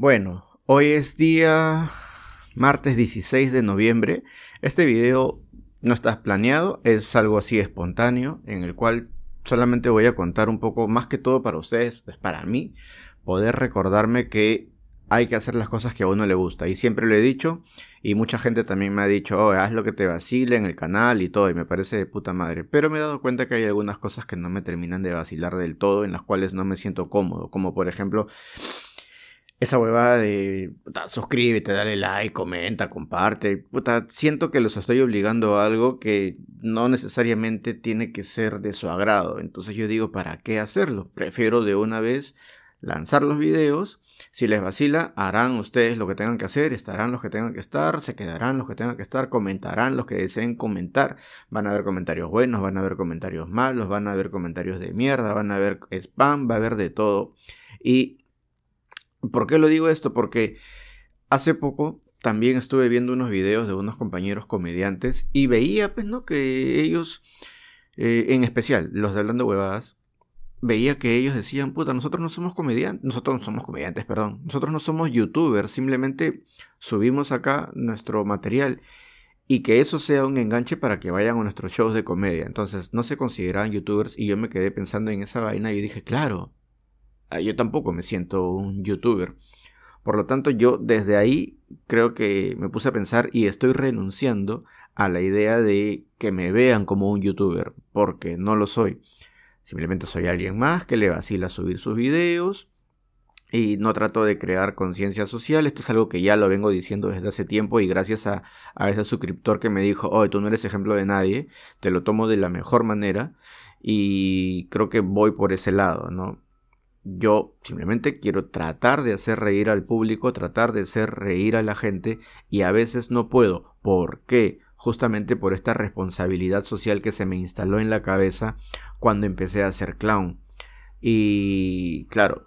Bueno, hoy es día martes 16 de noviembre. Este video no está planeado, es algo así espontáneo, en el cual solamente voy a contar un poco, más que todo para ustedes, es para mí, poder recordarme que hay que hacer las cosas que a uno le gusta. Y siempre lo he dicho, y mucha gente también me ha dicho, oh, haz lo que te vacile en el canal y todo, y me parece de puta madre. Pero me he dado cuenta que hay algunas cosas que no me terminan de vacilar del todo, en las cuales no me siento cómodo, como por ejemplo esa huevada de puta, suscríbete, dale like, comenta, comparte. Puta, siento que los estoy obligando a algo que no necesariamente tiene que ser de su agrado. Entonces yo digo, ¿para qué hacerlo? Prefiero de una vez lanzar los videos. Si les vacila, harán ustedes lo que tengan que hacer, estarán los que tengan que estar, se quedarán los que tengan que estar, comentarán los que deseen comentar. Van a haber comentarios buenos, van a haber comentarios malos, van a haber comentarios de mierda, van a haber spam, va a haber de todo. Y ¿Por qué lo digo esto? Porque hace poco también estuve viendo unos videos de unos compañeros comediantes y veía, pues, ¿no? Que ellos, eh, en especial los de Hablando Huevadas, veía que ellos decían, puta, nosotros no somos comediantes, nosotros no somos comediantes, perdón, nosotros no somos youtubers, simplemente subimos acá nuestro material y que eso sea un enganche para que vayan a nuestros shows de comedia. Entonces no se consideraban youtubers y yo me quedé pensando en esa vaina y dije, claro, yo tampoco me siento un youtuber. Por lo tanto, yo desde ahí creo que me puse a pensar y estoy renunciando a la idea de que me vean como un youtuber, porque no lo soy. Simplemente soy alguien más que le vacila subir sus videos y no trato de crear conciencia social. Esto es algo que ya lo vengo diciendo desde hace tiempo y gracias a, a ese suscriptor que me dijo, oh, tú no eres ejemplo de nadie, te lo tomo de la mejor manera y creo que voy por ese lado, ¿no? Yo simplemente quiero tratar de hacer reír al público, tratar de hacer reír a la gente y a veces no puedo. ¿Por qué? Justamente por esta responsabilidad social que se me instaló en la cabeza cuando empecé a ser clown. Y claro,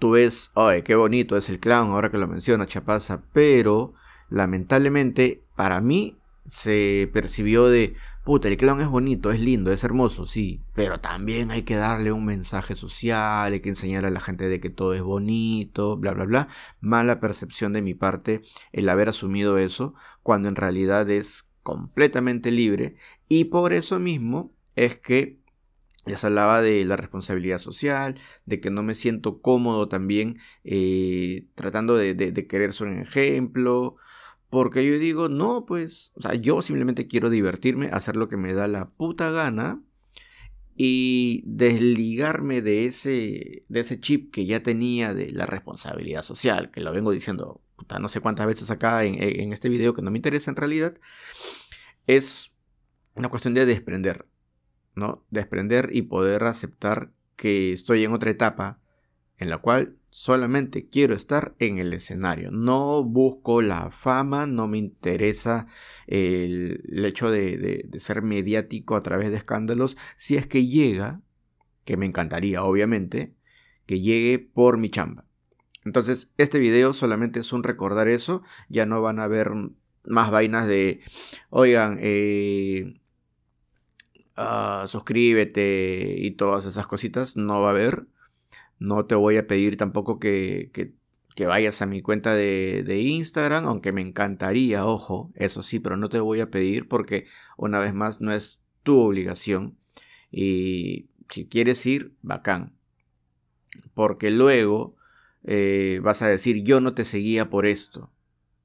tú ves, ay, qué bonito es el clown ahora que lo menciona Chapaza, pero lamentablemente para mí se percibió de, puta, el clown es bonito, es lindo, es hermoso, sí, pero también hay que darle un mensaje social, hay que enseñar a la gente de que todo es bonito, bla, bla, bla. Mala percepción de mi parte el haber asumido eso, cuando en realidad es completamente libre, y por eso mismo es que les hablaba de la responsabilidad social, de que no me siento cómodo también eh, tratando de, de querer ser un ejemplo, porque yo digo, no, pues, o sea, yo simplemente quiero divertirme, hacer lo que me da la puta gana y desligarme de ese, de ese chip que ya tenía de la responsabilidad social, que lo vengo diciendo puta, no sé cuántas veces acá en, en este video que no me interesa en realidad, es una cuestión de desprender, ¿no? Desprender y poder aceptar que estoy en otra etapa en la cual solamente quiero estar en el escenario. No busco la fama, no me interesa el, hecho de, ser mediático a través de escándalos. Si es que llega, que me encantaría obviamente, que llegue por mi chamba. Entonces, este video solamente es un recordar eso. Ya no van a ver más vainas de, oigan, eh, ah, suscríbete y todas esas cositas. No va a haber. No te voy a pedir tampoco que, que, vayas a mi cuenta de, de, Instagram, aunque me encantaría, ojo, eso sí, pero no te voy a pedir porque una vez más no es tu obligación. Y si quieres ir, bacán. Porque luego eh, vas a decir, yo no te seguía por esto.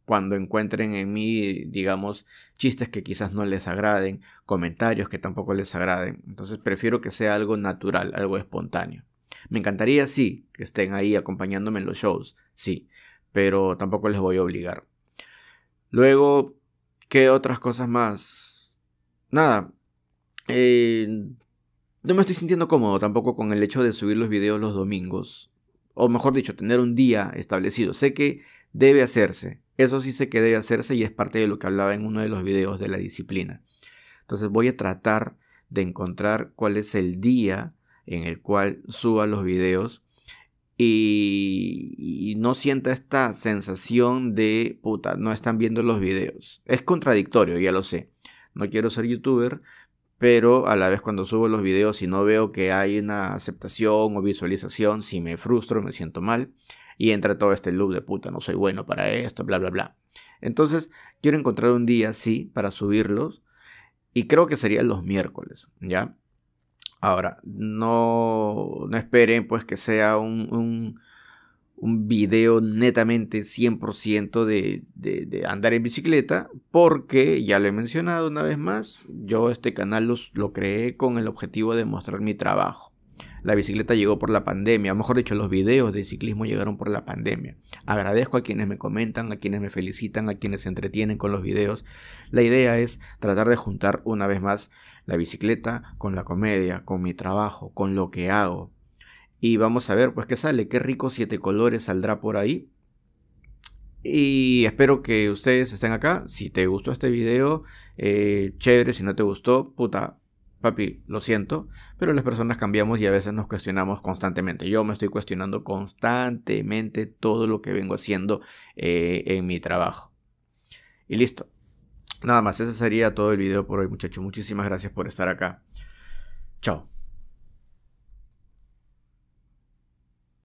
Cuando encuentren en mí, digamos, chistes que quizás no les agraden, comentarios que tampoco les agraden. Entonces prefiero que sea algo natural, algo espontáneo. Me encantaría, sí, que estén ahí acompañándome en los shows, sí, pero tampoco les voy a obligar. Luego, ¿qué otras cosas más? Nada. Eh, no me estoy sintiendo cómodo tampoco con el hecho de subir los videos los domingos. O mejor dicho, tener un día establecido. Sé que debe hacerse. Eso sí sé que debe hacerse y es parte de lo que hablaba en uno de los videos de la disciplina. Entonces voy a tratar de encontrar cuál es el día en el cual suba los videos y, no sienta esta sensación de puta, no están viendo los videos. Es contradictorio, ya lo sé. No quiero ser youtuber, pero a la vez cuando subo los videos y no veo que hay una aceptación o visualización, si me frustro, me siento mal y entra todo este loop de puta, no soy bueno para esto, bla, bla, bla. Entonces, quiero encontrar un día, sí, para subirlos y creo que serían los miércoles, ¿ya? Ahora, no, no esperen pues que sea un, un, video netamente 100% de, de, de, andar en bicicleta, porque ya lo he mencionado una vez más, yo este canal lo creé con el objetivo de mostrar mi trabajo. La bicicleta llegó por la pandemia, mejor dicho, los videos de ciclismo llegaron por la pandemia. Agradezco a quienes me comentan, a quienes me felicitan, a quienes se entretienen con los videos. La idea es tratar de juntar una vez más la bicicleta con la comedia, con mi trabajo, con lo que hago. Y vamos a ver pues qué sale, qué rico siete colores saldrá por ahí. Y espero que ustedes estén acá. Si te gustó este video, eh, chévere. Si no te gustó, puta, papi, lo siento, pero las personas cambiamos y a veces nos cuestionamos constantemente. Yo me estoy cuestionando constantemente todo lo que vengo haciendo eh, en mi trabajo. Y listo. Nada más, ese sería todo el video por hoy, muchachos. Muchísimas gracias por estar acá. Chao.